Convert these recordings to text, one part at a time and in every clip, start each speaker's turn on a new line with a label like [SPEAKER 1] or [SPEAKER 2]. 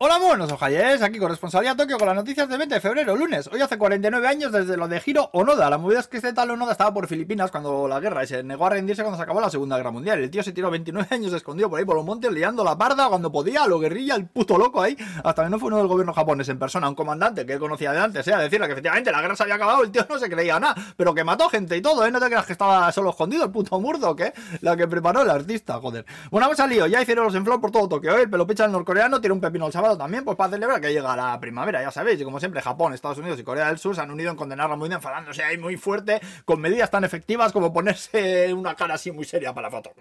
[SPEAKER 1] Hola, buenos ojalles, aquí corresponsalía Tokio con las noticias de 20 de febrero, lunes. Hoy hace 49 años desde lo de Hiro Onoda. La movida es que este tal Onoda estaba por Filipinas cuando la guerra y se negó a rendirse cuando se acabó la Segunda Guerra Mundial. El tío se tiró 29 años escondido por ahí por los montes liando la parda cuando podía, lo guerrilla, el puto loco ahí. Hasta que no fue uno del gobierno japonés en persona, un comandante que él conocía de antes, ¿eh? a decirle que efectivamente la guerra se había acabado, el tío no se creía nada, pero que mató gente y todo, ¿eh? No te creas que estaba solo escondido, el puto murdo, que la que preparó el artista, joder. Bueno, vamos al lío, ya hicieron los enflor por todo Tokio, ¿eh? El pelopecha del norcoreano tiene un pepino el sábado también, pues para celebrar que llega la primavera, ya sabéis, y como siempre Japón, Estados Unidos y Corea del Sur se han unido en condenar la movida enfadándose ahí muy fuerte con medidas tan efectivas como ponerse una cara así muy seria para la foto.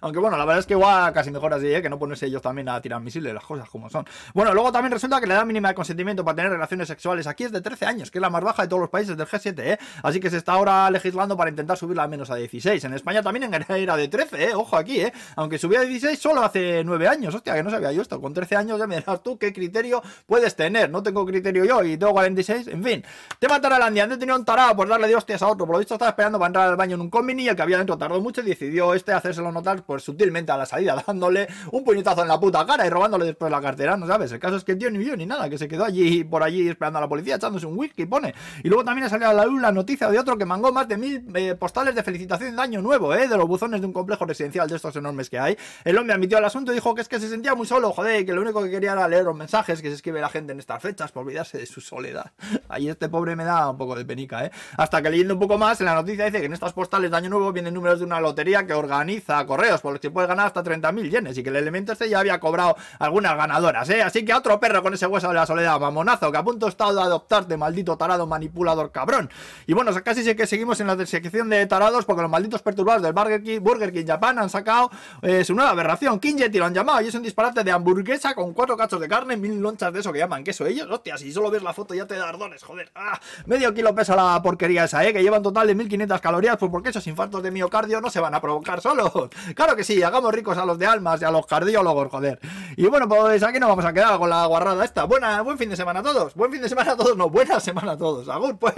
[SPEAKER 1] Aunque bueno, la verdad es que igual casi mejor así, ¿eh? que no ponerse ellos también a tirar misiles, las cosas como son. Bueno, luego también resulta que la edad mínima de consentimiento para tener relaciones sexuales aquí es de 13 años, que es la más baja de todos los países del G7, ¿eh? Así que se está ahora legislando para intentar subirla a menos a 16. En España también era de 13, ¿eh? Ojo aquí, ¿eh? Aunque subía a 16 solo hace 9 años, hostia, que no sabía yo esto. Con 13 años ya me dirás tú qué criterio puedes tener. No tengo criterio yo y tengo 46, en fin. Tema Taralandia, antes tenía un tarado por darle de hostias a otro. Por lo visto estaba esperando para entrar al baño en un combini y el que había dentro tardó mucho y decidió este hacérselo notar pues sutilmente a la salida, dándole un puñetazo en la puta cara y robándole después la cartera, ¿no sabes? El caso es que el tío ni vio ni nada, que se quedó allí por allí esperando a la policía, echándose un whisky, pone. Y luego también ha salido a la luz la noticia de otro que mangó más de mil eh, postales de felicitación de año nuevo, ¿eh? De los buzones de un complejo residencial de estos enormes que hay. El hombre admitió el asunto y dijo que es que se sentía muy solo, joder, que lo único que quería era leer los mensajes que se escribe la gente en estas fechas por olvidarse de su soledad. Ahí este pobre me da un poco de penica, ¿eh? Hasta que leyendo un poco más, en la noticia dice que en estas postales de año nuevo vienen números de una lotería que organiza correos, por los que puedes ganar hasta 30.000 yenes y que el elemento este ya había cobrado algunas ganadoras, ¿eh? Así que otro perro con ese hueso de la soledad, mamonazo, que a punto está de adoptarte, maldito tarado manipulador cabrón. Y bueno, casi sé que seguimos en la sección de tarados porque los malditos perturbados del Burger King, Burger Japan han sacado eh, su nueva aberración, Kinjeti lo han llamado, y es un disparate de hamburguesa con cuatro cachos carne, mil lonchas de eso que llaman queso ellos, hostia, si solo ves la foto ya te da ardones, joder. Ah, medio kilo pesa la porquería esa, ¿eh? Que lleva un total de 1500 calorías, pues porque esos infartos de miocardio no se van a provocar solos. Claro que sí, hagamos ricos a los de almas y a los cardiólogos, joder. Y bueno, pues aquí nos vamos a quedar con la guarrada esta. Buena, buen fin de semana a todos. Buen fin de semana a todos, no, buena semana a todos. Agur, pues.